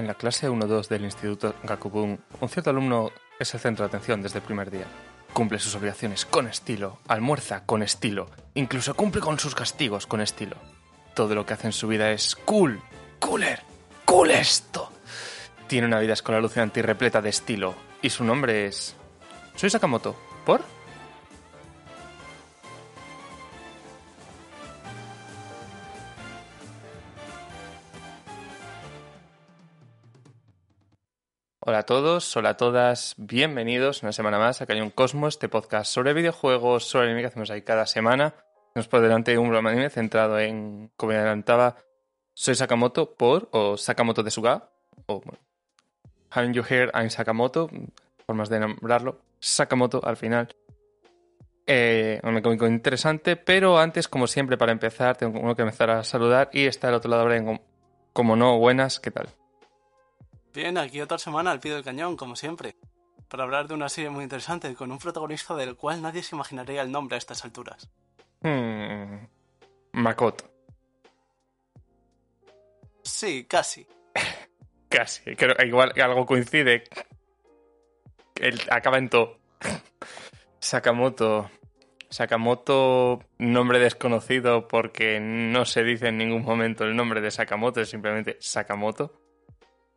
En la clase 1-2 del Instituto Gakubun, un cierto alumno es el centro de atención desde el primer día. Cumple sus obligaciones con estilo, almuerza con estilo, incluso cumple con sus castigos con estilo. Todo lo que hace en su vida es cool, cooler, cool esto. Tiene una vida escolar alucinante y repleta de estilo, y su nombre es... Soy Sakamoto. ¿Por? Hola a todos, hola a todas, bienvenidos una semana más a Cañón Cosmos, este podcast sobre videojuegos, sobre anime que hacemos ahí cada semana. Nos por delante un programa anime centrado en, como adelantaba, soy Sakamoto por, o Sakamoto de Suga, o Haven't You Heard I'm Sakamoto, formas de nombrarlo, Sakamoto al final. Eh, un cómico interesante, pero antes, como siempre, para empezar, tengo que empezar a saludar y está al otro lado como no, buenas, ¿qué tal? Bien, aquí otra semana al pie del cañón, como siempre, para hablar de una serie muy interesante con un protagonista del cual nadie se imaginaría el nombre a estas alturas. Hmm. Makoto. Sí, casi. casi. Creo igual algo coincide. El, acaba en to. Sakamoto. Sakamoto, nombre desconocido porque no se dice en ningún momento el nombre de Sakamoto, es simplemente Sakamoto.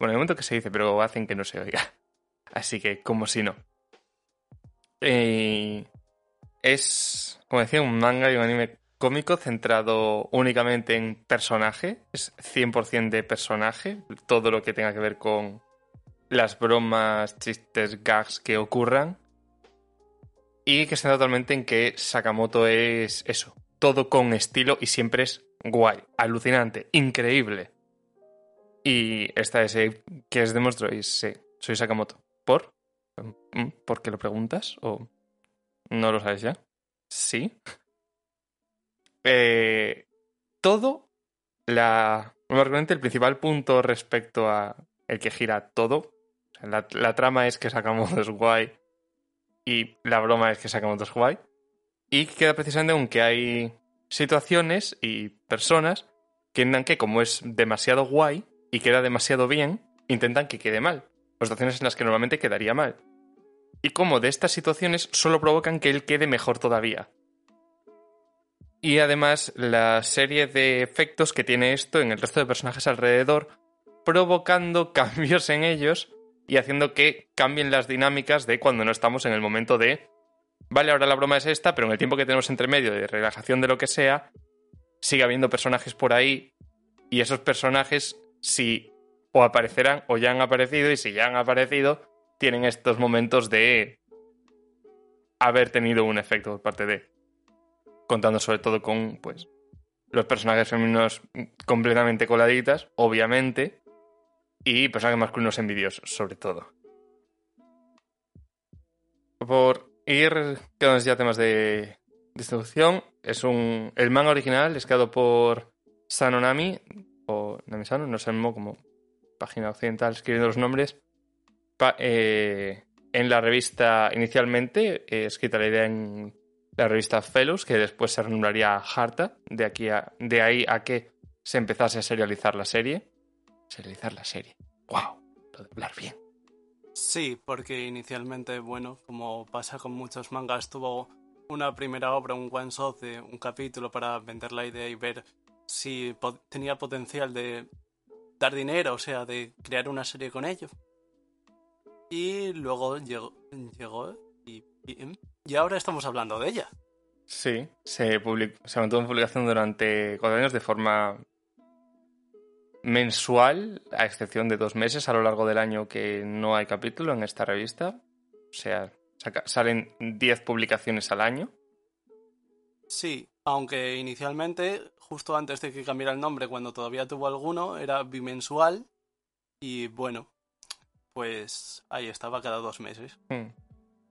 Bueno, el momento que se dice, pero hacen que no se oiga. Así que, como si no. Eh, es, como decía, un manga y un anime cómico centrado únicamente en personaje. Es 100% de personaje. Todo lo que tenga que ver con las bromas, chistes, gags que ocurran. Y que se totalmente en que Sakamoto es eso. Todo con estilo y siempre es guay, alucinante, increíble. Y esta es que es de y sí, soy Sakamoto. ¿Por? Mm, ¿Por qué lo preguntas? ¿O no lo sabes ya? Sí. Eh, todo, la, el principal punto respecto a el que gira todo, la, la trama es que Sakamoto es guay y la broma es que Sakamoto es guay. Y queda precisamente aunque hay situaciones y personas que que como es demasiado guay, y queda demasiado bien, intentan que quede mal. Situaciones en las que normalmente quedaría mal. Y como de estas situaciones solo provocan que él quede mejor todavía. Y además la serie de efectos que tiene esto en el resto de personajes alrededor, provocando cambios en ellos y haciendo que cambien las dinámicas de cuando no estamos en el momento de, vale, ahora la broma es esta, pero en el tiempo que tenemos entre medio de relajación de lo que sea, sigue habiendo personajes por ahí y esos personajes si o aparecerán o ya han aparecido y si ya han aparecido, tienen estos momentos de haber tenido un efecto por parte de. Contando sobre todo con, pues, los personajes femeninos completamente coladitas, obviamente, y personajes masculinos envidiosos, sobre todo. Por ir quedándonos ya temas de distribución, es un. El manga original es creado por Sanonami, o Namisano, no sé como página occidental escribiendo los nombres, eh, en la revista inicialmente, escrita la idea en la revista Fellows, que después se renombraría Harta, de, aquí de ahí a que se empezase a serializar la serie. Serializar la serie. ¡Wow! Lo de hablar bien. Sí, porque inicialmente, bueno, como pasa con muchos mangas, tuvo una primera obra, un one shot de un capítulo para vender la idea y ver si tenía potencial de dar dinero, o sea, de crear una serie con ellos. Y luego llegó, llegó y, y, ahora estamos hablando de ella. Sí, se, se mantuvo en publicación durante cuatro años de forma mensual, a excepción de dos meses a lo largo del año que no hay capítulo en esta revista. O sea, salen 10 publicaciones al año. Sí, aunque inicialmente justo antes de que cambiara el nombre, cuando todavía tuvo alguno, era bimensual. Y bueno, pues ahí estaba cada dos meses. Hmm.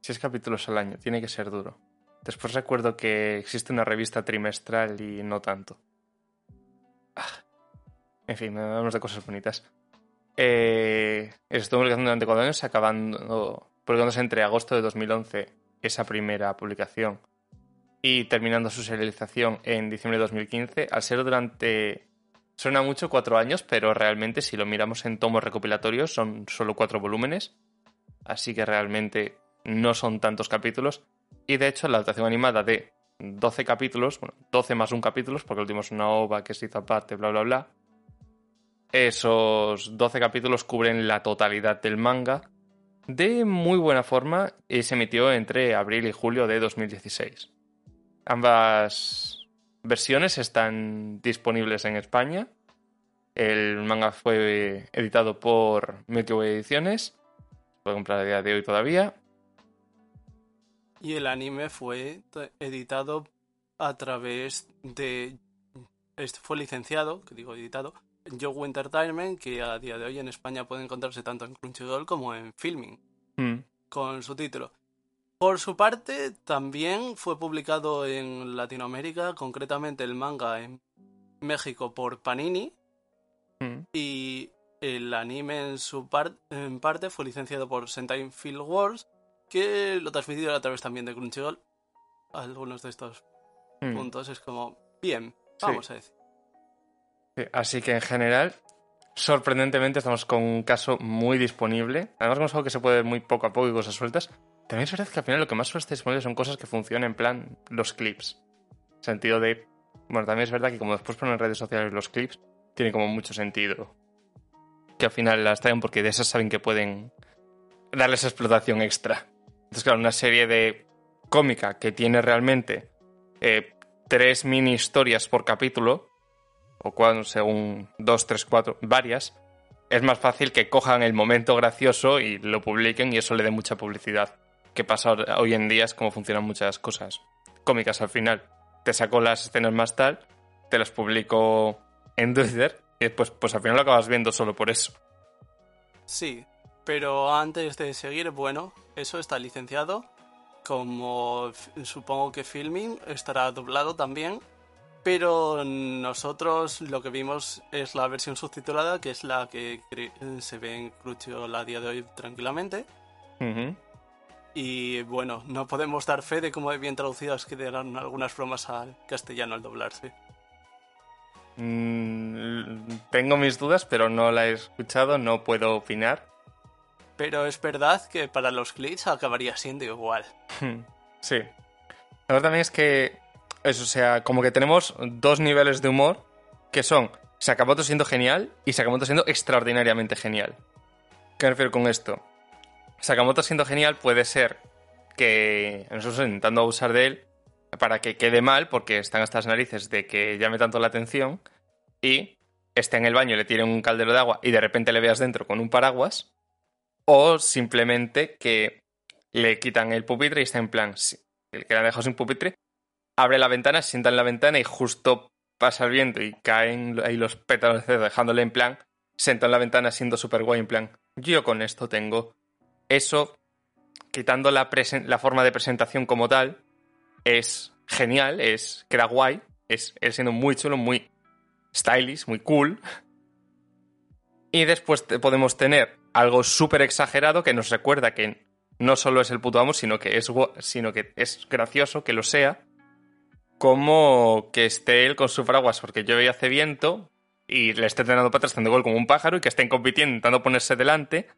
Seis capítulos al año, tiene que ser duro. Después recuerdo que existe una revista trimestral y no tanto. Ah. En fin, hablamos de cosas bonitas. Eh, estuvo publicando durante cuatro años, acabando, publicándose entre agosto de 2011 esa primera publicación y terminando su serialización en diciembre de 2015, al ser durante... Suena mucho cuatro años, pero realmente si lo miramos en tomos recopilatorios son solo cuatro volúmenes, así que realmente no son tantos capítulos. Y de hecho la adaptación animada de 12 capítulos, bueno, 12 más un capítulos, porque el último es una ova que se hizo aparte, bla, bla, bla. Esos 12 capítulos cubren la totalidad del manga de muy buena forma y se emitió entre abril y julio de 2016. Ambas versiones están disponibles en España. El manga fue editado por Milky Way Ediciones. Se puede comprar a día de hoy todavía. Y el anime fue editado a través de. Este fue licenciado, que digo editado, Yogo Entertainment, que a día de hoy en España puede encontrarse tanto en Crunchyroll como en Filming, Mm. con su título. Por su parte, también fue publicado en Latinoamérica, concretamente el manga en México por Panini, Mm. y el anime en su par- en parte fue licenciado por Sentai Field Wars, que lo transmitieron a través también de Crunchyroll. Algunos de estos Mm. puntos es como, bien, Sí. vamos a decir. Sí, Así que en general, sorprendentemente estamos con un caso muy disponible. Además, como es algo que se puede ver muy poco a poco y cosas sueltas, también es verdad que al final lo que más suele estar disponible son cosas que funcionan en plan los clips. Sentido de. Bueno, también es verdad que como después ponen en redes sociales los clips, tiene como mucho sentido. Que al final las traen porque de esas saben que pueden darles explotación extra. Entonces, claro, una serie de cómica que tiene realmente eh, tres mini historias por capítulo, o cuando, según dos, tres, cuatro, varias, es más fácil que cojan el momento gracioso y lo publiquen y eso le dé mucha publicidad. Que pasa hoy en día es como funcionan muchas cosas cómicas al final. Te saco las escenas más tal, te las publico en Twitter y después pues al final lo acabas viendo solo por eso. Sí, pero antes de seguir, bueno, eso está licenciado. Como supongo que Filming estará doblado también. Pero nosotros lo que vimos es la versión subtitulada, que es la que se ve en Crunchyroll a día de hoy tranquilamente. Ujú. Y bueno, no podemos dar fe de cómo de bien traducidas quedarán algunas bromas al castellano al doblarse. Mm, tengo mis dudas, pero no la he escuchado, no puedo opinar. Pero es verdad que para los clics acabaría siendo igual. Sí. La verdad también es que, eso, o sea, como que tenemos dos niveles de humor que son Sakamoto siendo genial y Sakamoto siendo extraordinariamente genial. ¿Qué me refiero con esto? Sakamoto siendo genial puede ser que nosotros intentando abusar de él para que quede mal porque están hasta las narices de que llame tanto la atención y esté en el baño, le tire un caldero de agua y de repente le veas dentro con un paraguas o simplemente que le quitan el pupitre y está en plan, el que la dejado sin pupitre, abre la ventana, se sienta en la ventana y justo pasa el viento y caen ahí los pétalos dejándole en plan, sentado en la ventana siendo súper guay, en plan, yo con esto tengo. Eso, quitando la, forma de presentación como tal, es genial, es queda guay, es él siendo muy chulo, muy stylish, muy cool. Y después podemos tener algo súper exagerado que nos recuerda que no solo es el puto amo, sino que es, sino que es gracioso que lo sea, como que esté él con su paraguas porque llueve y hace viento y le esté teniendo atrás haciendo gol como un pájaro y que estén compitiendo intentando ponerse delante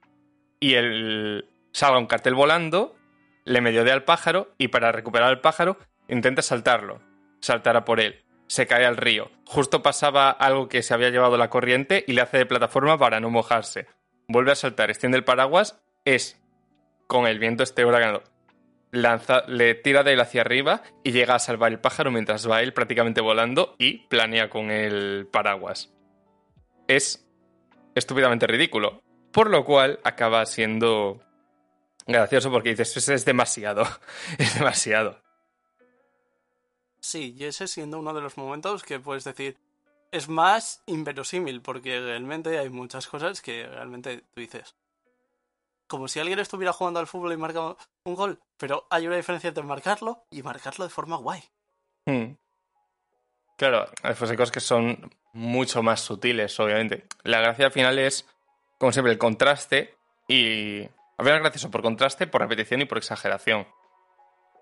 y él salga un cartel volando, le medio dé al pájaro y para recuperar al pájaro intenta saltarlo, saltar a por él. Se cae al río. Justo pasaba algo que se había llevado la corriente y le hace de plataforma para no mojarse. Vuelve a saltar, extiende el paraguas, es con el viento este huracanado. Lanza, le tira de él hacia arriba y llega a salvar el pájaro mientras va él prácticamente volando y planea con el paraguas. Es estúpidamente ridículo. Por lo cual acaba siendo gracioso porque dices, es, es demasiado. Es demasiado. Sí, y ese siendo uno de los momentos que puedes decir es más inverosímil, porque realmente hay muchas cosas que realmente tú dices. Como si alguien estuviera jugando al fútbol y marca un gol, pero hay una diferencia entre marcarlo y marcarlo de forma guay. Hmm. Claro, hay cosas que son mucho más sutiles, obviamente. La gracia al final es, como siempre, el contraste y... A ver, gracioso por contraste, por repetición y por exageración.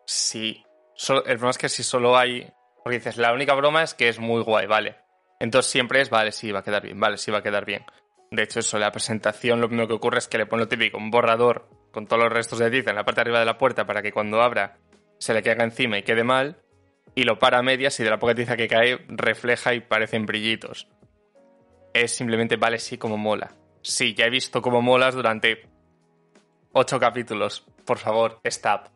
Si... el problema es que si solo hay... Porque dices, la única broma es que es muy guay, vale. Entonces siempre es, vale, sí, va a quedar bien, vale, sí, va a quedar bien. De hecho, eso, la presentación, lo primero que ocurre es que le pone lo típico, un borrador con todos los restos de tiza en la parte de arriba de la puerta para que cuando abra se le caiga encima y quede mal y lo para a medias y de la poca tiza que cae refleja y parecen brillitos. Es simplemente vale sí como mola. Sí, ya he visto cómo molas durante ocho capítulos. Por favor, stop.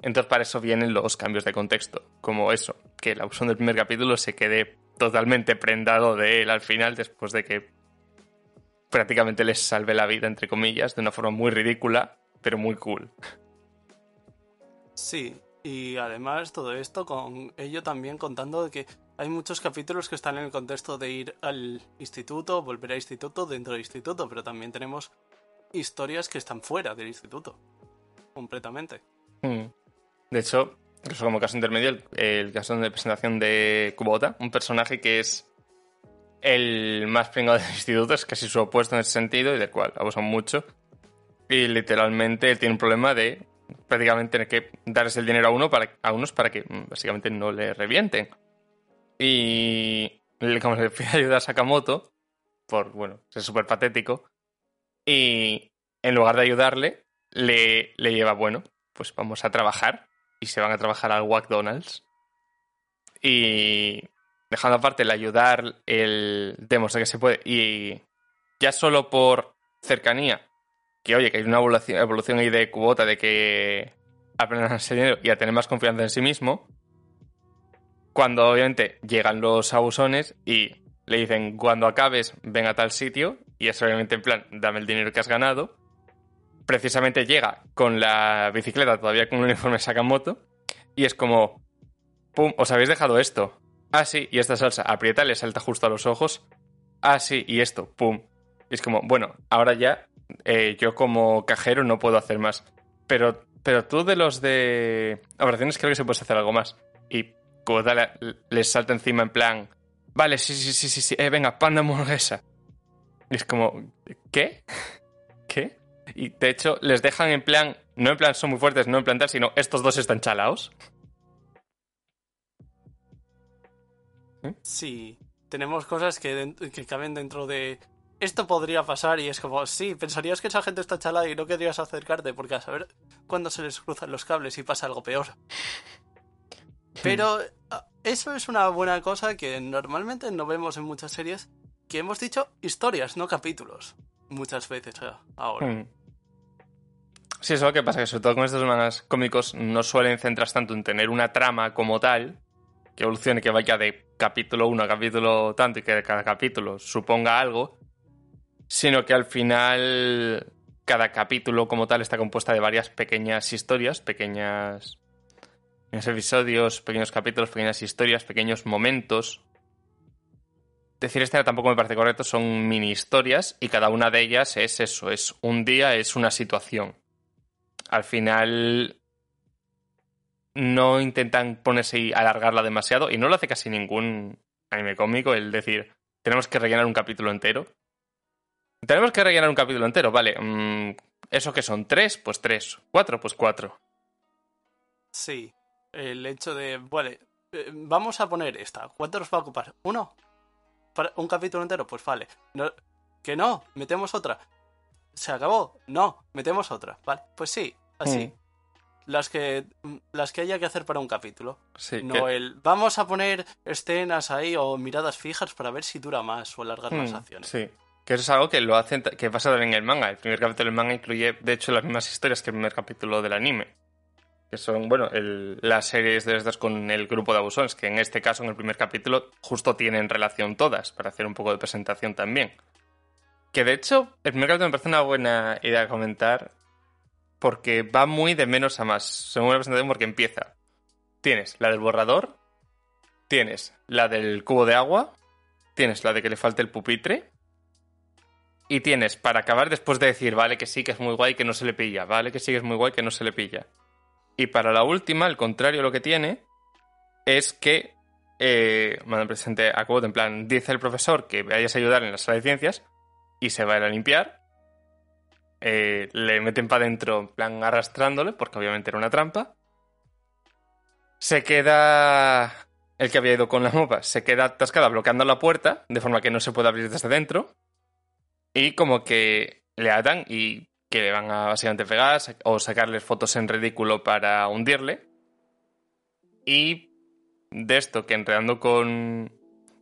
Entonces para eso vienen los cambios de contexto, como eso, que la opción del primer capítulo se quede totalmente prendado de él al final después de que prácticamente les salve la vida, entre comillas, de una forma muy ridícula, pero muy cool. Sí, y además todo esto con ello también contando de que hay muchos capítulos que están en el contexto de ir al instituto, volver al instituto, dentro del instituto, pero también tenemos historias que están fuera del instituto. Completamente. Hmm. De hecho, incluso como caso intermedio, el, caso de presentación de Kubota, un personaje que es el más pringado del instituto, es casi su opuesto en ese sentido y del cual abusan mucho. Y literalmente él tiene un problema de prácticamente tener que darles el dinero a, uno para, a unos para que mm, básicamente no le revienten. Y como le pide ayuda a Sakamoto, por, bueno, es súper patético, y en lugar de ayudarle, le, le lleva, bueno, pues vamos a trabajar, y se van a trabajar al McDonald's. Y dejando aparte el ayudar, el demostrar que se puede, y ya solo por cercanía, que oye, que hay una evolución, evolución ahí de cuota de que aprendan a ser dinero y a tener más confianza en sí mismo, cuando obviamente llegan los abusones y le dicen, cuando acabes, ven a tal sitio, y es obviamente en plan, dame el dinero que has ganado, precisamente llega con la bicicleta todavía con un uniforme Sakamoto, y es como, pum, os habéis dejado esto. Ah, sí, y esta salsa aprieta, le salta justo a los ojos. Ah, sí, y esto, pum. Y es como, bueno, ahora ya eh, yo como cajero no puedo hacer más. Pero, pero tú de los de operaciones creo que se puede hacer algo más. Y Kuda les salta encima en plan, vale, sí, sí, sí, sí, sí, eh, venga, panda hamburguesa. Y es como, ¿qué? ¿Qué? Y de hecho les dejan en plan, no en plan son muy fuertes, no en plan tal, sino estos dos están chalaos. Sí, tenemos cosas que, que caben dentro de esto podría pasar y es como, sí, pensarías que esa gente está chalada y no querrías acercarte porque a saber cuándo se les cruzan los cables y pasa algo peor. Pero ah, eso es una buena cosa que normalmente no vemos en muchas series, que hemos dicho historias, no capítulos, muchas veces eh, ahora. Hmm. Sí, eso es lo que pasa, que sobre todo con estos mangas cómicos no suelen centrarse tanto en tener una trama como tal, que evolucione, que vaya de capítulo 1 a capítulo tanto y que cada capítulo suponga algo, sino que al final cada capítulo como tal está compuesta de varias pequeñas historias, pequeñas, episodios, pequeños capítulos, pequeñas historias, pequeños momentos. Decir este tampoco me parece correcto, son mini historias y cada una de ellas es eso, es un día, es una situación. Al final no intentan ponerse y alargarla demasiado y no lo hace casi ningún anime cómico el decir tenemos que rellenar un capítulo entero tenemos que rellenar un capítulo entero, vale. Mm, ¿Eso que son? ¿Tres? Pues tres. ¿Cuatro? Pues cuatro. Sí. El hecho de. Vale. Eh, vamos a poner esta. ¿Cuánto nos va a ocupar? ¿Uno? ¿Para un capítulo entero? Pues vale. que no, metemos otra. ¿Se acabó? No, metemos otra. Vale, pues sí, así. Las que, las que haya que hacer para un capítulo. Sí, no el vamos a poner escenas ahí o miradas fijas para ver si dura más o alargar las hmm, acciones. Sí. Que eso es algo que lo hacen, que pasa también en el manga. El primer capítulo del manga incluye, de hecho, las mismas historias que el primer capítulo del anime. Que son, bueno, las series de estas con el grupo de abusones, que en este caso, en el primer capítulo, justo tienen relación todas, para hacer un poco de presentación también. Que de hecho, el primer capítulo me parece una buena idea comentar, porque va muy de menos a más, según la presentación, porque empieza. Tienes la del borrador, tienes la del cubo de agua, tienes la de que le falte el pupitre, y tienes para acabar después de decir, vale, que sí, que es muy guay, que no se le pilla, vale, que sí, que es muy guay, que no se le pilla. Y para la última, el contrario lo que tiene es que, eh, bueno, presente a quote, en plan, dice el profesor que vayas a ayudar en la sala de ciencias y se va a ir a limpiar. Eh, le meten para adentro, en plan, arrastrándole, porque obviamente era una trampa. Se queda. El que había ido con la mopa se queda atascada bloqueando la puerta, de forma que no se puede abrir desde dentro. Y como que le atan y que le van a básicamente pegar o sacarles fotos en ridículo para hundirle. Y de esto que enredando con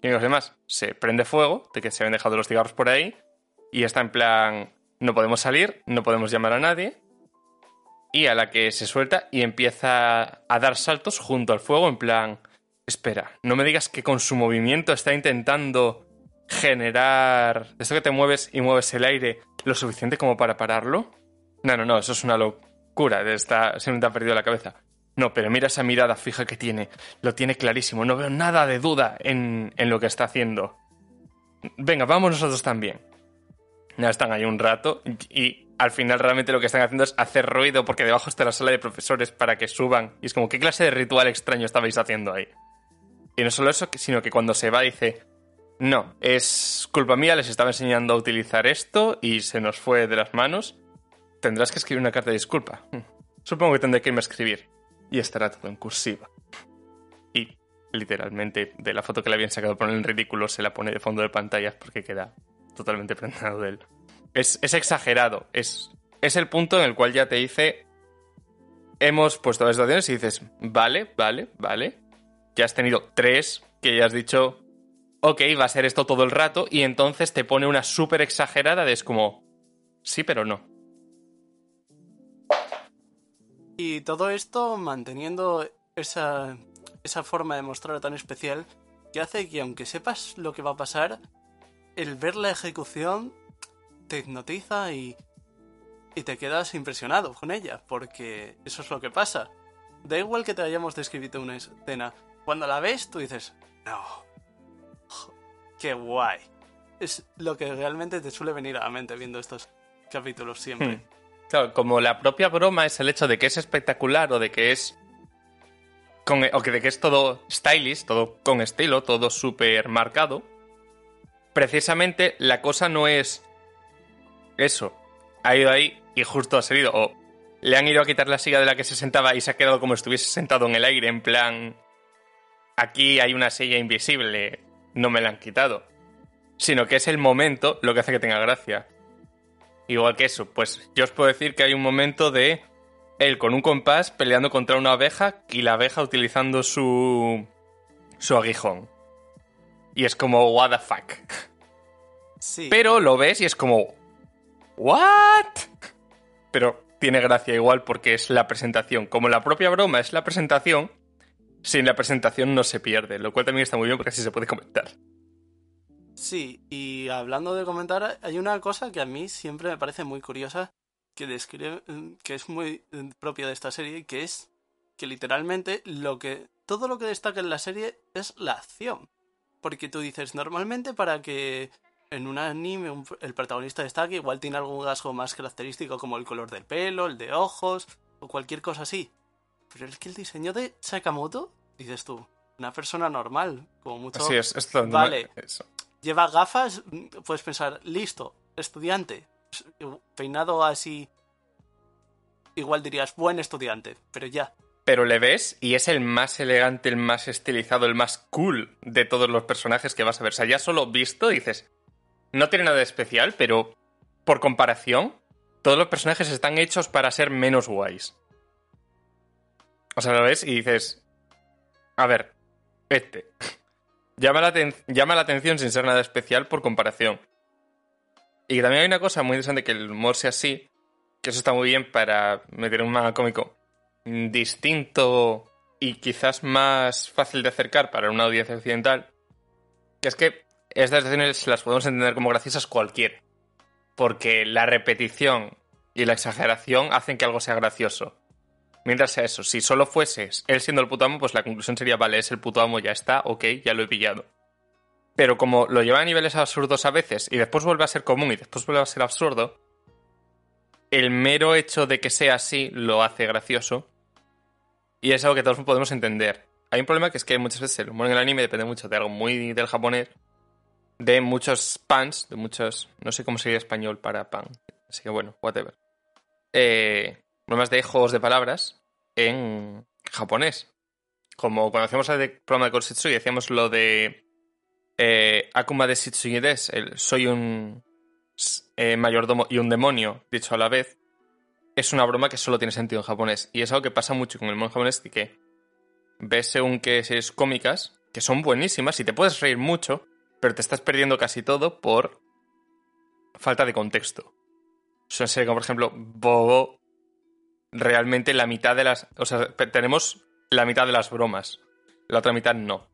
los demás se prende fuego, de que se habían dejado los cigarros por ahí, y está en plan, no podemos salir, no podemos llamar a nadie, y a la que se suelta y empieza a dar saltos junto al fuego en plan, espera, no me digas que con su movimiento está intentando generar... Esto que te mueves y mueves el aire lo suficiente como para pararlo. No, no, no, eso es una locura. Está, me ha perdido la cabeza. No, pero mira esa mirada fija que tiene. Lo tiene clarísimo. No veo nada de duda en, en lo que está haciendo. Venga, vamos nosotros también. Ya están ahí un rato y al final realmente lo que están haciendo es hacer ruido porque debajo está la sala de profesores para que suban. Y es como, ¿qué clase de ritual extraño estabais haciendo ahí? Y no solo eso, sino que cuando se va dice, no, es culpa mía, les estaba enseñando a utilizar esto y se nos fue de las manos. Tendrás que escribir una carta de disculpa. Supongo que tendré que irme a escribir. Y estará todo en cursiva. Y, literalmente, de la foto que le habían sacado por el ridículo, se la pone de fondo de pantalla porque queda totalmente prendado de él. Es, es exagerado. Es, es el punto en el cual ya te dice... Hemos puesto las situaciones y dices, vale, vale, vale. Ya has tenido tres que ya has dicho, ok, va a ser esto todo el rato, y entonces te pone una súper exagerada de es como, sí, pero no. Y todo esto manteniendo esa, esa forma de mostrar tan especial que hace que aunque sepas lo que va a pasar, el ver la ejecución te hipnotiza y, y te quedas impresionado con ella, porque eso es lo que pasa. Da igual que te hayamos descrito una escena, cuando la ves tú dices, no, qué guay. Es lo que realmente te suele venir a la mente viendo estos capítulos siempre. Hmm. Claro, como la propia broma es el hecho de que es espectacular o de que es. O que de que es todo stylish, todo con estilo, todo súper marcado. Precisamente la cosa no es. Eso. Ha ido ahí y justo ha salido. O le han ido a quitar la silla de la que se sentaba y se ha quedado como si estuviese sentado en el aire, en plan. Aquí hay una silla invisible no me la han quitado. Sino que es el momento lo que hace que tenga gracia. Igual que eso, pues yo os puedo decir que hay un momento de él con un compás peleando contra una abeja y la abeja utilizando su. su aguijón. Y es como, what the fuck. Sí. Pero lo ves y es como, what? Pero tiene gracia igual porque es la presentación. Como la propia broma es la presentación, sin la presentación no se pierde, lo cual también está muy bien porque así se puede comentar. Sí, y hablando de comentar, hay una cosa que a mí siempre me parece muy curiosa, que describe, que es muy propia de esta serie, que es que literalmente lo que todo lo que destaca en la serie es la acción. Porque tú dices, normalmente para que en un anime el protagonista destaque, igual tiene algún rasgo más característico como el color del pelo, el de ojos o cualquier cosa así. Pero es que el diseño de Sakamoto, dices tú, una persona normal, como mucho. Sí, es, esto vale, lleva gafas, puedes pensar, listo, estudiante, peinado así. Igual dirías, buen estudiante, pero ya. Pero le ves y es el más elegante, el más estilizado, el más cool de todos los personajes que vas a ver. O sea, ya solo visto dices, no tiene nada de especial, pero por comparación, todos los personajes están hechos para ser menos guays. O sea, lo y dices, a ver, este. llama, la llama la atención sin ser nada especial por comparación. Y también hay una cosa muy interesante que el humor sea así, que eso está muy bien para meter un manga cómico distinto y quizás más fácil de acercar para una audiencia occidental, que es que estas situaciones las podemos entender como graciosas cualquier, porque la repetición y la exageración hacen que algo sea gracioso. Mientras sea eso, si solo fueses él siendo el puto amo, pues la conclusión sería, vale, es el puto amo, ya está, ok, ya lo he pillado. Pero como lo lleva a niveles absurdos a veces y después vuelve a ser común y después vuelve a ser absurdo, el mero hecho de que sea así lo hace gracioso. Y es algo que todos podemos entender. Hay un problema que es que muchas veces el humor en el anime depende mucho de algo muy del japonés, de muchos pans, de muchos. No sé cómo sería español para pan. Así que bueno, whatever. Eh, problemas de juegos de palabras en japonés. Como cuando hacíamos el programa de Korsitsu y decíamos lo de eh, Akuma de Shitsugides, el soy un eh, mayordomo y un demonio, dicho a la vez, es una broma que solo tiene sentido en japonés. Y es algo que pasa mucho con el mono japonés, que ves según que es cómicas, que son buenísimas y te puedes reír mucho, pero te estás perdiendo casi todo por falta de contexto. O sea, como por ejemplo, Bobo, realmente la mitad de las... O sea, tenemos la mitad de las bromas, la otra mitad no.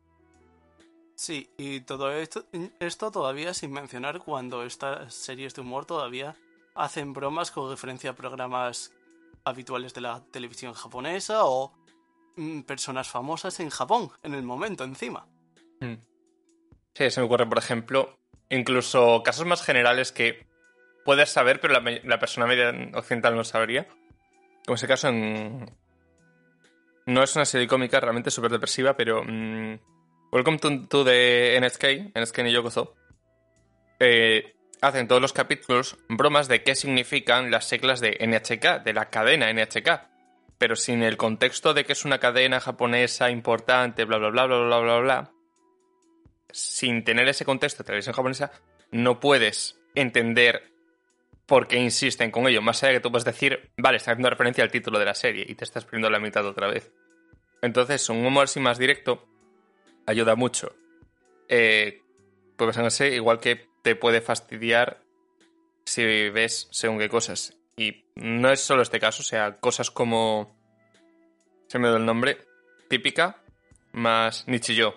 Sí, y todo esto, esto todavía sin mencionar cuando estas series de humor todavía hacen bromas con referencia a programas habituales de la televisión japonesa o mm, personas famosas en Japón en el momento encima. Hmm. Sí, se me ocurre, por ejemplo, incluso casos más generales que puedes saber, pero la, persona media occidental no sabría. Como ese caso. No es una serie cómica realmente súper depresiva, pero... Mm, Welcome to, the NSK, NSK ni Yokozo. Eh, hacen todos los capítulos bromas de qué significan las siglas de NHK, de la cadena NHK. Pero sin el contexto de que es una cadena japonesa importante, bla, bla, bla, bla, bla, bla, bla. Sin tener ese contexto de televisión japonesa, no puedes entender por qué insisten con ello. Más allá de que tú puedes decir, vale, está haciendo referencia al título de la serie y te estás perdiendo la mitad otra vez. Entonces, un humor así más directo ayuda mucho. Eh, pues igual que te puede fastidiar si ves según qué cosas. Y no es solo este caso, o sea, cosas como. Se me da el nombre. Típica más Nichiyo.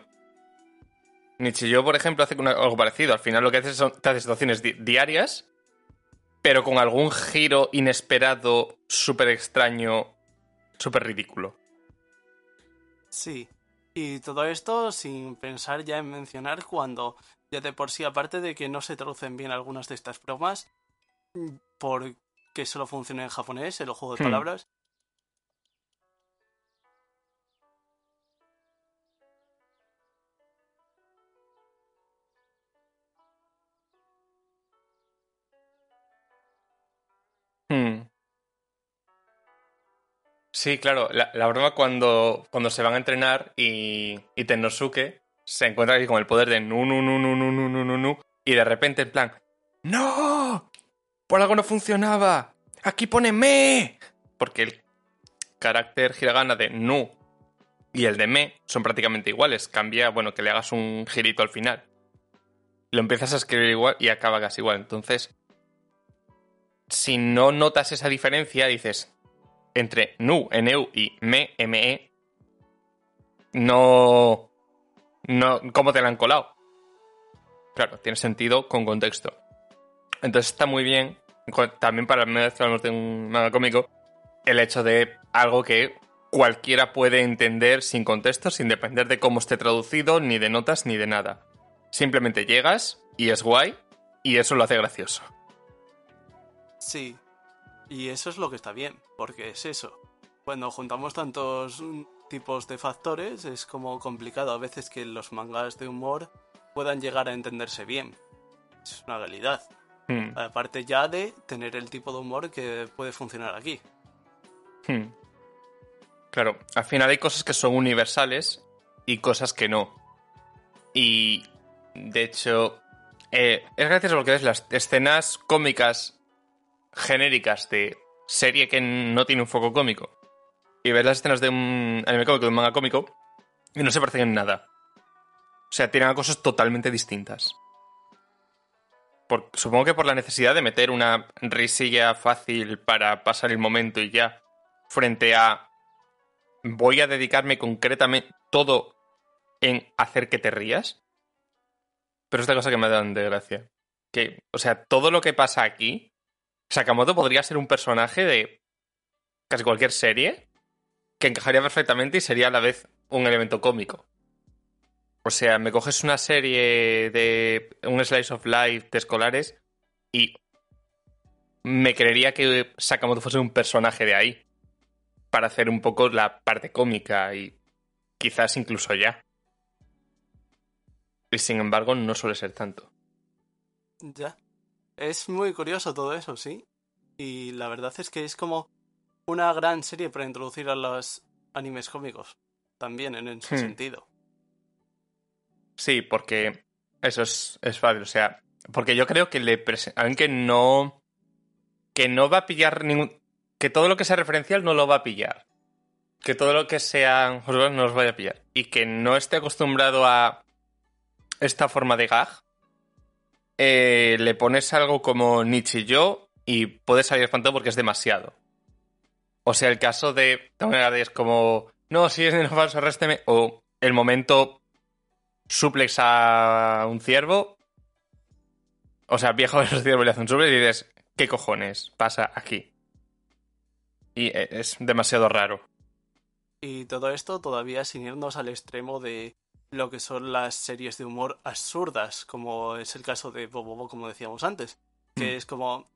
Nichiyo, por ejemplo, hace algo parecido. Al final lo que hace son te hace situaciones diarias, pero con algún giro inesperado, súper extraño, súper ridículo. Sí, y todo esto sin pensar ya en mencionar cuando ya de por sí, aparte de que no se traducen bien algunas de estas bromas, porque solo funciona en japonés, el juego de hmm. palabras. Sí, claro, la, broma cuando, cuando se van a entrenar y, y Tennosuke se encuentra aquí con el poder de nu, nu, nu, nu, nu, nu, nu, nu, nu, y de repente en plan, ¡No! Por algo no funcionaba. Aquí pone me. Porque el carácter hiragana de nu y el de me son prácticamente iguales. Cambia, bueno, que le hagas un girito al final. Lo empiezas a escribir igual y acaba casi igual. Entonces, si no notas esa diferencia, dices, entre nu, NU y me, ME, no. no ¿Cómo te la han colado? Claro, tiene sentido con contexto. Entonces está muy bien, también para el medio de un manga cómico, el hecho de algo que cualquiera puede entender sin contexto, sin depender de cómo esté traducido, ni de notas, ni de nada. Simplemente llegas y es guay, y eso lo hace gracioso. Sí, y eso es lo que está bien, porque es eso. Cuando juntamos tantos tipos de factores, es como complicado a veces que los mangas de humor puedan llegar a entenderse bien. Es una realidad. Hmm. Aparte ya de tener el tipo de humor que puede funcionar aquí. Hmm. Claro, al final hay cosas que son universales y cosas que no. Y de hecho, eh, es gracias a lo que ves las escenas cómicas genéricas de serie que no tiene un foco cómico y ves las escenas de un anime cómico, de un manga cómico, y no se parecen en nada. O sea, tienen cosas totalmente distintas. supongo que por la necesidad de meter una risilla fácil para pasar el momento y ya, frente a voy a dedicarme concretamente todo en hacer que te rías. Pero es la cosa que me dan de gracia. Que, o sea, todo lo que pasa aquí Sakamoto podría ser un personaje de casi cualquier serie que encajaría perfectamente y sería a la vez un elemento cómico. O sea, me coges una serie de un slice of life de escolares y me creería que Sakamoto fuese un personaje de ahí para hacer un poco la parte cómica y quizás incluso ya. Y sin embargo no suele ser tanto. Ya. Es muy curioso todo eso, sí. Y la verdad es que es como una gran serie para introducir a los animes cómicos. También en ese Hmm. sentido. Sí, porque eso es, es fácil. O sea, porque yo creo que le aunque no. que no va a pillar ningún. que todo lo que sea referencial no lo va a pillar. Que todo lo que sea no los vaya a pillar. Y que no esté acostumbrado a esta forma de gag. Eh, le pones algo como Nichijou y puede salir espantado porque es demasiado. O sea, el caso de. de es como. No, si es no falso, arrésteme. O el momento suplex a un ciervo. O sea, viejo versus ciervo le hace un suplex y dices, ¿qué cojones pasa aquí? Y eh, es demasiado raro. Y todo esto todavía sin irnos al extremo de lo que son las series de humor absurdas, como es el caso de Bobobo, como decíamos antes. Que Mm. es como.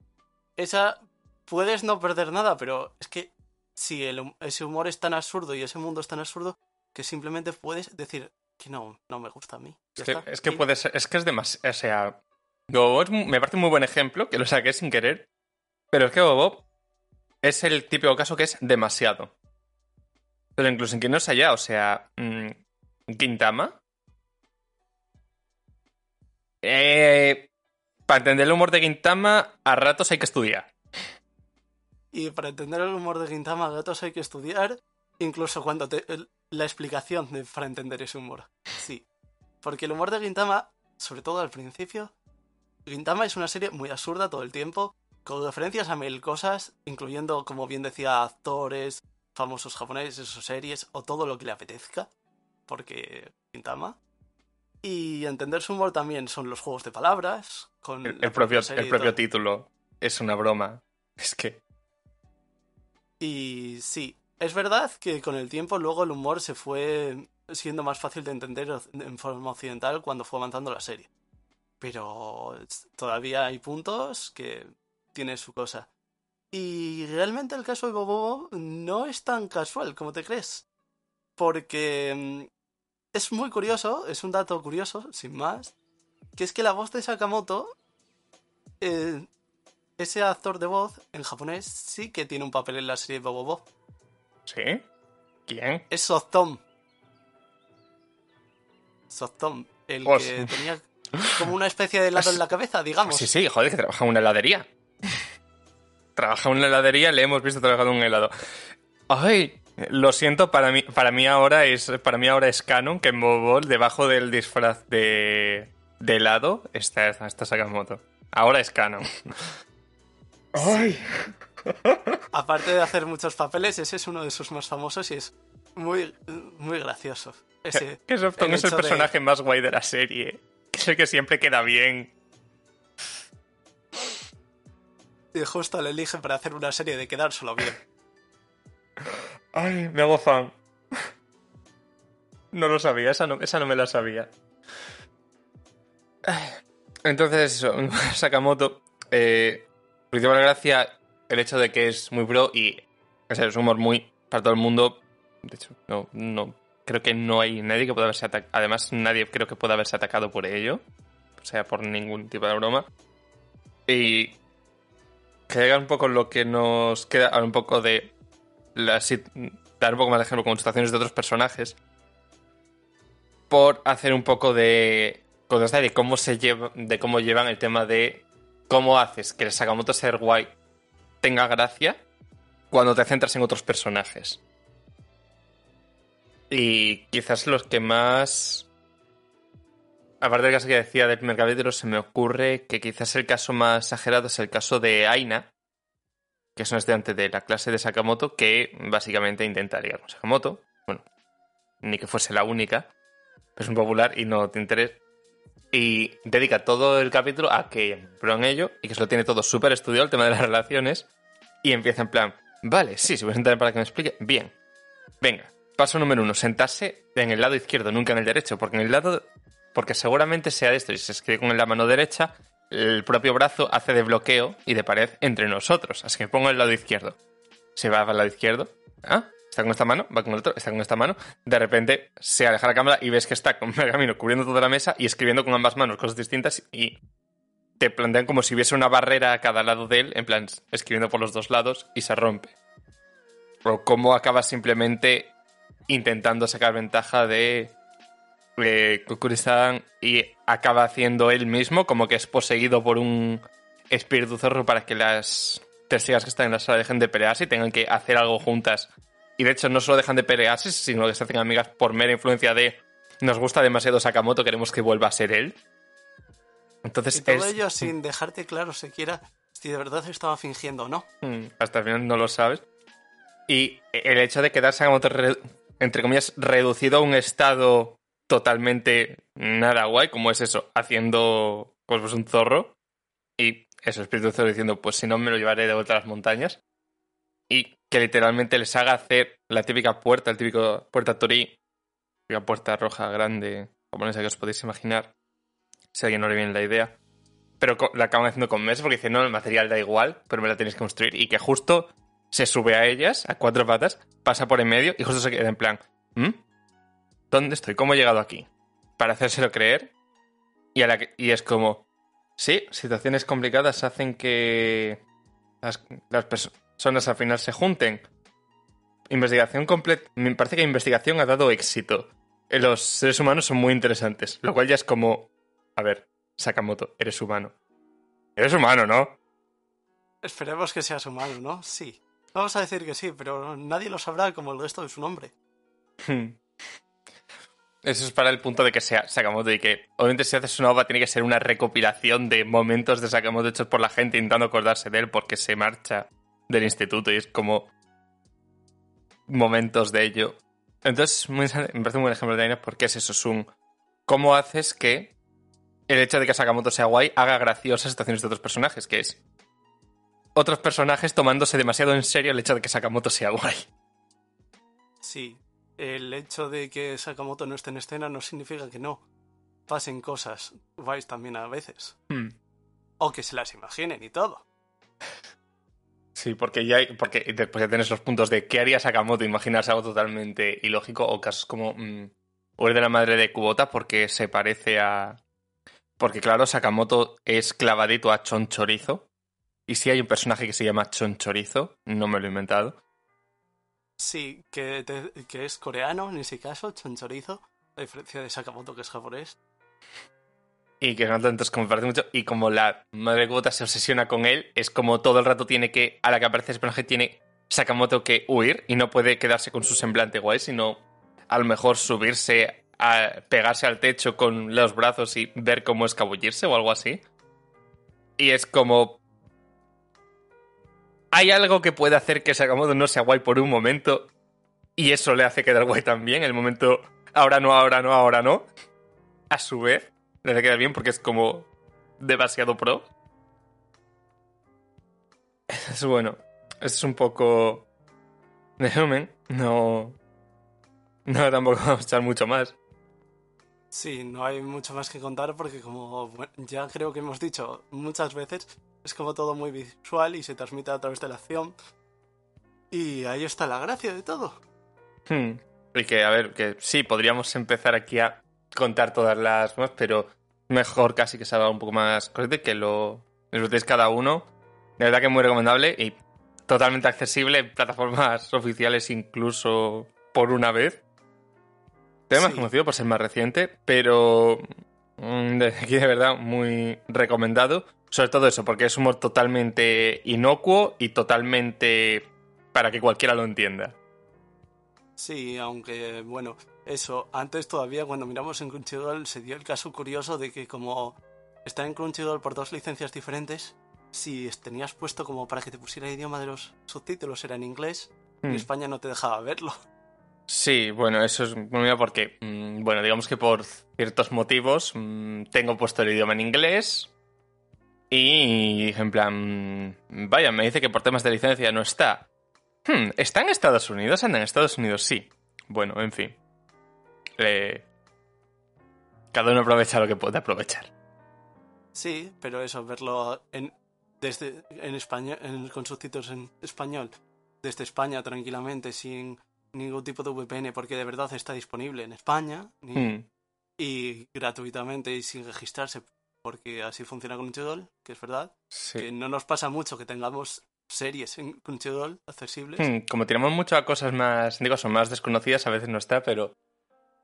Esa. Puedes no perder nada, pero es que si el ese humor es tan absurdo y ese mundo es tan absurdo que simplemente puedes decir que no, no me gusta a mí. Es que, es que puede ser, es que es demasiado. O sea, Bobo es mu- me parece un muy buen ejemplo, que lo saqué sin querer. Pero es que Bobo es el típico caso que es demasiado. Pero incluso en que no es allá, o sea, mm, Quintama. Eh, para entender el humor de Quintama, a ratos hay que estudiar. Y para entender el humor de Gintama Gatos hay que estudiar, incluso cuando te, la explicación de, para entender ese humor. Sí. Porque el humor de Gintama, sobre todo al principio, Gintama es una serie muy absurda todo el tiempo, con referencias a mil cosas, incluyendo, como bien decía, actores, famosos japoneses o series, o todo lo que le apetezca. Porque Gintama. Y entender su humor también son los juegos de palabras, con El, propio, el propio título es una broma. Es que. Y sí, es verdad que con el tiempo luego el humor se fue siendo más fácil de entender en forma occidental cuando fue avanzando la serie. Pero todavía hay puntos que tiene su cosa. Y realmente el caso de Bobo no es tan casual como te crees. Porque mm, es muy curioso, es un dato curioso, sin más, que es que la voz de Sakamoto, eh, ese actor de voz en japonés sí que tiene un papel en la serie de Bobo. ¿Sí? ¿Quién? Es Soztom. Soztom, el Os- que tenía como una especie de helado en la cabeza, digamos. Sí, sí, joder, que trabaja en una heladería. trabaja en una heladería, le hemos visto trabajando en un helado. Ay, lo siento, para mí, para mí ahora es, para mí ahora es canon que en Bobol, debajo del disfraz de, de helado, está, está Sakamoto. Ahora es canon. Ay. Aparte de hacer muchos papeles, ese es uno de sus más famosos y es muy, muy gracioso. Ese, Que Softon el es el de- personaje más guay de la serie. Que es el que siempre queda bien. Y justo le eligen para hacer una serie de quedar solo bien. Ay, me hago fan. No lo sabía, esa no, esa no me la sabía. Entonces, eso, Sakamoto, eh, principal gracia, el hecho de que es muy pro y o sea, es un humor muy para todo el mundo. De hecho, no, no, creo que no hay nadie que pueda haberse atacado. Además, nadie creo que pueda haberse atacado por ello. O sea, por ningún tipo de broma. Y que llega un poco lo que nos queda, un poco de la sit- dar un poco más de ejemplo con situaciones de otros personajes por hacer un poco de de cómo se lleva de cómo llevan el tema de cómo haces que el Sakamoto ser guay tenga gracia cuando te centras en otros personajes. Y quizás los que más aparte del caso que decía del primer capítulo se me ocurre que quizás el caso más exagerado es el caso de Aina que es un estudiante de la clase de Sakamoto que básicamente intenta ligar con Sakamoto. Bueno, ni que fuese la única, pero es un popular y no te interesa. Y dedica todo el capítulo a que prueban ello y que se lo tiene todo súper estudiado, el tema de las relaciones. Y empieza en plan, vale, sí, si voy a sentar para que me explique, bien. venga, paso número uno, sentarse en el lado izquierdo, nunca en el derecho, porque en el lado, porque seguramente sea esto, y se escribe con la mano derecha, el propio brazo hace de bloqueo y de pared entre nosotros. Así que pongo el lado izquierdo. Se va al lado izquierdo. ¿Ah? Está con esta mano, va con el otro, está con esta mano. De repente se aleja la cámara y ves que está con pergamino cubriendo toda la mesa y escribiendo con ambas manos cosas distintas y te plantean como si hubiese una barrera a cada lado de él, en plan, escribiendo por los dos lados y se rompe. O cómo acaba simplemente intentando sacar ventaja de eh, y acaba haciendo él mismo, como que es poseído por un espíritu zorro para que las testigos que están en la sala dejen de pelearse y tengan que hacer algo juntas. Y de hecho no solo dejan de pelearse, sino que se hacen amigas por mera influencia de nos gusta demasiado Sakamoto, queremos que vuelva a ser él. Entonces y todo ello sin dejarte claro siquiera si de verdad estaba fingiendo o no. Hmm, hasta el final no lo sabes. Y el hecho de quedar Sakamoto, entre comillas, reducido a un estado totalmente nada guay, como es eso, haciendo pues un zorro. Y eso, Espíritu Zorro diciendo, pues si no me lo llevaré de vuelta a las montañas. Y que literalmente les haga hacer la típica puerta, el típico puerta torí, la puerta roja grande japonesa que os podéis imaginar, si a alguien no le viene la idea. Pero la acaban haciendo con meses porque dicen, no, el material da igual, pero me la tenéis que construir. Y que justo se sube a ellas, a cuatro patas, pasa por en medio y justo se queda en plan, ¿Mm? ¿Dónde estoy? ¿Cómo he llegado aquí? Para hacérselo creer. Y, a la y es como, sí, situaciones complicadas hacen que las, personas al final se junten. Investigación completa. Me parece que la investigación ha dado éxito. Los seres humanos son muy interesantes. Lo cual ya es como. A ver, Sakamoto, eres humano. Eres humano, ¿no? Esperemos que seas humano, ¿no? Sí. Vamos a decir que sí, pero nadie lo sabrá como el resto de su nombre. Eso es para el punto de que sea Sakamoto y que obviamente si haces una obra tiene que ser una recopilación de momentos de Sakamoto hechos por la gente intentando acordarse de él porque se marcha del instituto y es como momentos de ello. Entonces, me parece un buen ejemplo de porque es eso, es un cómo haces que el hecho de que Sakamoto sea guay haga graciosas situaciones de otros personajes, que es otros personajes tomándose demasiado en serio el hecho de que Sakamoto sea guay. Sí, el hecho de que Sakamoto no esté en escena no significa que no pasen cosas vais también a veces. Hmm. O que se las imaginen y todo. Sí, porque ya hay, porque después ya tienes los puntos de qué haría Sakamoto, imaginarse algo totalmente ilógico, o casos como mmm, o de la madre de Kubota porque se parece a. Porque claro, Sakamoto es clavadito a Chonchorizo. Y si hay un personaje que se llama Chonchorizo, no me lo he inventado. Sí, que, que es coreano en ese caso, Chonchorizo, a diferencia de Sakamoto que es japonés. Y que no entonces como parece mucho. Y como la madre Kubota se obsesiona con él, es como todo el rato tiene que, a la que aparece ese personaje, tiene Sakamoto que huir y no puede quedarse con su semblante guay, sino a lo mejor subirse, a pegarse al techo con los brazos y ver cómo escabullirse o algo así. Y es como, hay algo que puede hacer que Sakamoto no sea guay por un momento y eso le hace quedar guay también. El momento ahora no, ahora no, ahora no. A su vez, le hace quedar bien porque es como demasiado pro. Es bueno. Es un poco. Resumen, no. No, tampoco vamos a echar mucho más. Sí, no hay mucho más que contar porque como ya creo que hemos dicho muchas veces, es como todo muy visual y se transmite a través de la acción. Y ahí está la gracia de todo. Hmm. Y que, a ver, que sí, podríamos empezar aquí a contar todas las más, pero mejor casi que salga un poco más correcto que lo disfrutéis cada uno. De verdad que es muy recomendable y totalmente accesible en plataformas oficiales incluso por una vez. Tema más conocido por ser más reciente, pero mm, aquí de verdad muy recomendado. Sobre todo eso, porque es humor totalmente inocuo y totalmente para que cualquiera lo entienda. Sí, aunque bueno, eso, antes todavía cuando miramos en Crunchyroll se dio el caso curioso de que como está en Crunchyroll por dos licencias diferentes, si tenías puesto como para que te pusiera el idioma de los subtítulos era en inglés, hmm. España no te dejaba verlo. Sí, bueno, eso es muy bien porque, mm, bueno, digamos que por ciertos motivos mm, tengo puesto el idioma en inglés, y en plan, vaya, me dice que por temas de licencia no está. Hmm, ¿Está en Estados Unidos? Anda en Estados Unidos, sí. Bueno, en fin. Eh, cada uno aprovecha lo que puede aprovechar. Sí, pero eso, verlo en, desde, en español, en, con subtítulos en español, desde España tranquilamente, sin ningún tipo de VPN, porque de verdad está disponible en España ni- Hmm. y gratuitamente y sin registrarse, porque así funciona Crunchyroll, que es verdad. Sí. Que no nos pasa mucho que tengamos series en Crunchyroll accesibles. Hmm, Como tiramos mucho a cosas más, digo, son más desconocidas, a veces no está, pero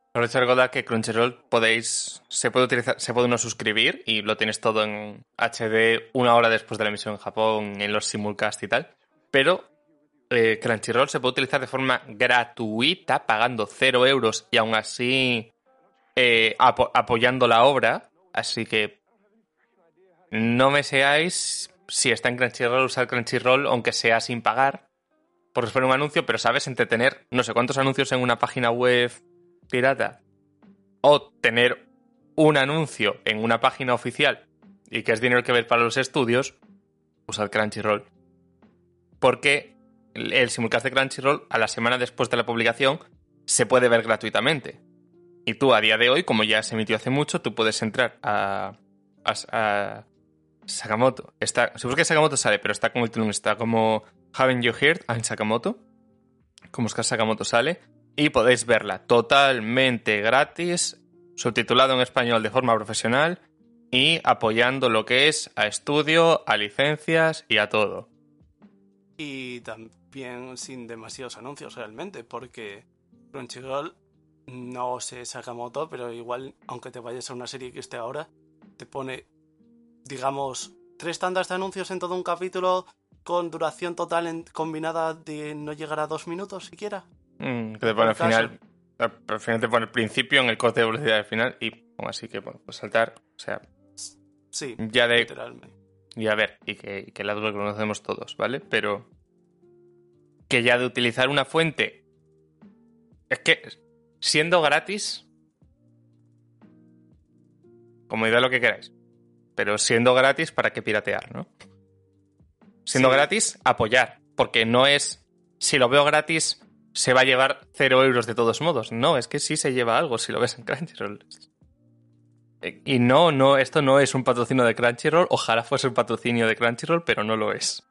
aprovecho recordar que Crunchyroll podéis, se puede utilizar, se puede uno suscribir y lo tienes todo en HD una hora después de la emisión en Japón, en los simulcast y tal. Pero eh, Crunchyroll se puede utilizar de forma gratuita, pagando cero euros y aún así eh, apo- apoyando la obra. Así que no me seáis si está en Crunchyroll, usar Crunchyroll, aunque sea sin pagar, por poner un anuncio, pero sabes, entretener no sé cuántos anuncios en una página web pirata o tener un anuncio en una página oficial y que es dinero que ver para los estudios, usad Crunchyroll. Porque el, simulcast de Crunchyroll, a la semana después de la publicación, se puede ver gratuitamente. Y tú, a día de hoy, como ya se emitió hace mucho, tú puedes entrar a Sakamoto. Está, que Sakamoto sale, pero está con el título, está como Haven't You Heard en Sakamoto. Como Oscar Sakamoto sale. Y podéis verla totalmente gratis, subtitulado en español de forma profesional y apoyando lo que es a estudio, a licencias y a todo. Y también sin demasiados anuncios realmente, porque Crunchyroll no se saca moto, pero igual, aunque te vayas a una serie que esté ahora, te pone, digamos, tres tandas de anuncios en todo un capítulo con duración total en- combinada de no llegar a dos minutos siquiera. Mm, que te pone al final. Al final te pone el principio en el corte de velocidad del final y así que bueno, pues saltar. O sea, Sí, ya de literalmente. Y a ver, y que, y que la duda que conocemos todos, ¿vale? Pero que ya de utilizar una fuente. Es que siendo gratis. Como idea lo que queráis. Pero siendo gratis, ¿para qué piratear, no? Siendo Sí. gratis, apoyar. Porque no es. Si lo veo gratis, se va a llevar cero euros de todos modos. No, es que sí se lleva algo si lo ves en Crunchyroll. Y no, no, esto no es un patrocinio de Crunchyroll. Ojalá fuese un patrocinio de Crunchyroll, pero no lo es.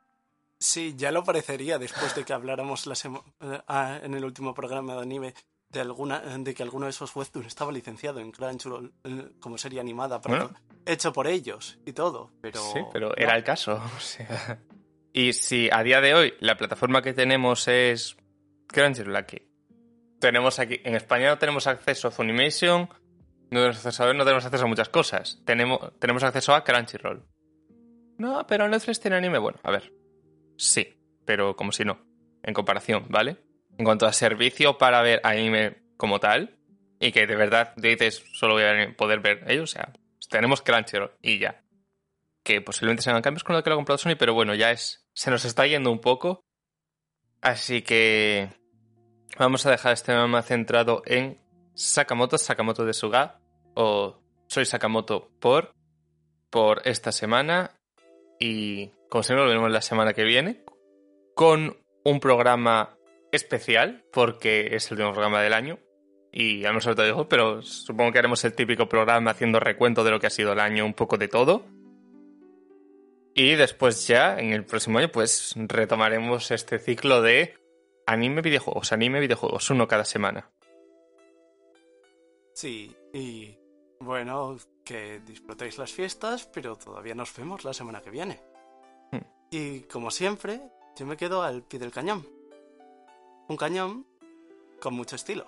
Sí, ya lo parecería después de que habláramos la eh, ah, en el último programa de anime de alguna de que alguno de esos webtoons estaba licenciado en Crunchyroll eh, como serie animada para- Bueno. hecho por ellos y todo, pero Sí, pero no. era el caso. o sea. Y si a día de hoy la plataforma que tenemos es Crunchyroll aquí. Tenemos aquí, en España no tenemos acceso a Funimation, no tenemos acceso a no tenemos acceso a muchas cosas. Tenemos, tenemos acceso a Crunchyroll. No, pero Netflix tiene anime. Bueno, a ver. Sí, pero como si no. En comparación, ¿vale? En cuanto a servicio para ver anime como tal, y que de verdad dices solo voy a poder ver ellos, o sea, tenemos Crunchyroll y ya que posiblemente se hagan cambios con lo que lo ha comprado Sony, pero bueno, ya es. Se nos está yendo un poco. Así que. Vamos a dejar este tema centrado en Sakamoto, Sakamoto de Suga. O soy Sakamoto por. Por esta semana. Y como siempre, lo veremos la semana que viene. Con un programa especial, porque es el último programa del año. Y ya no se lo digo, pero supongo que haremos el típico programa haciendo recuento de lo que ha sido el año, un poco de todo. Y después ya, en el próximo año, pues retomaremos este ciclo de anime videojuegos, anime videojuegos, uno cada semana. Sí, y bueno, que disfrutéis las fiestas, pero todavía nos vemos la semana que viene. Hmm. Y como siempre, yo me quedo al pie del cañón. Un cañón con mucho estilo.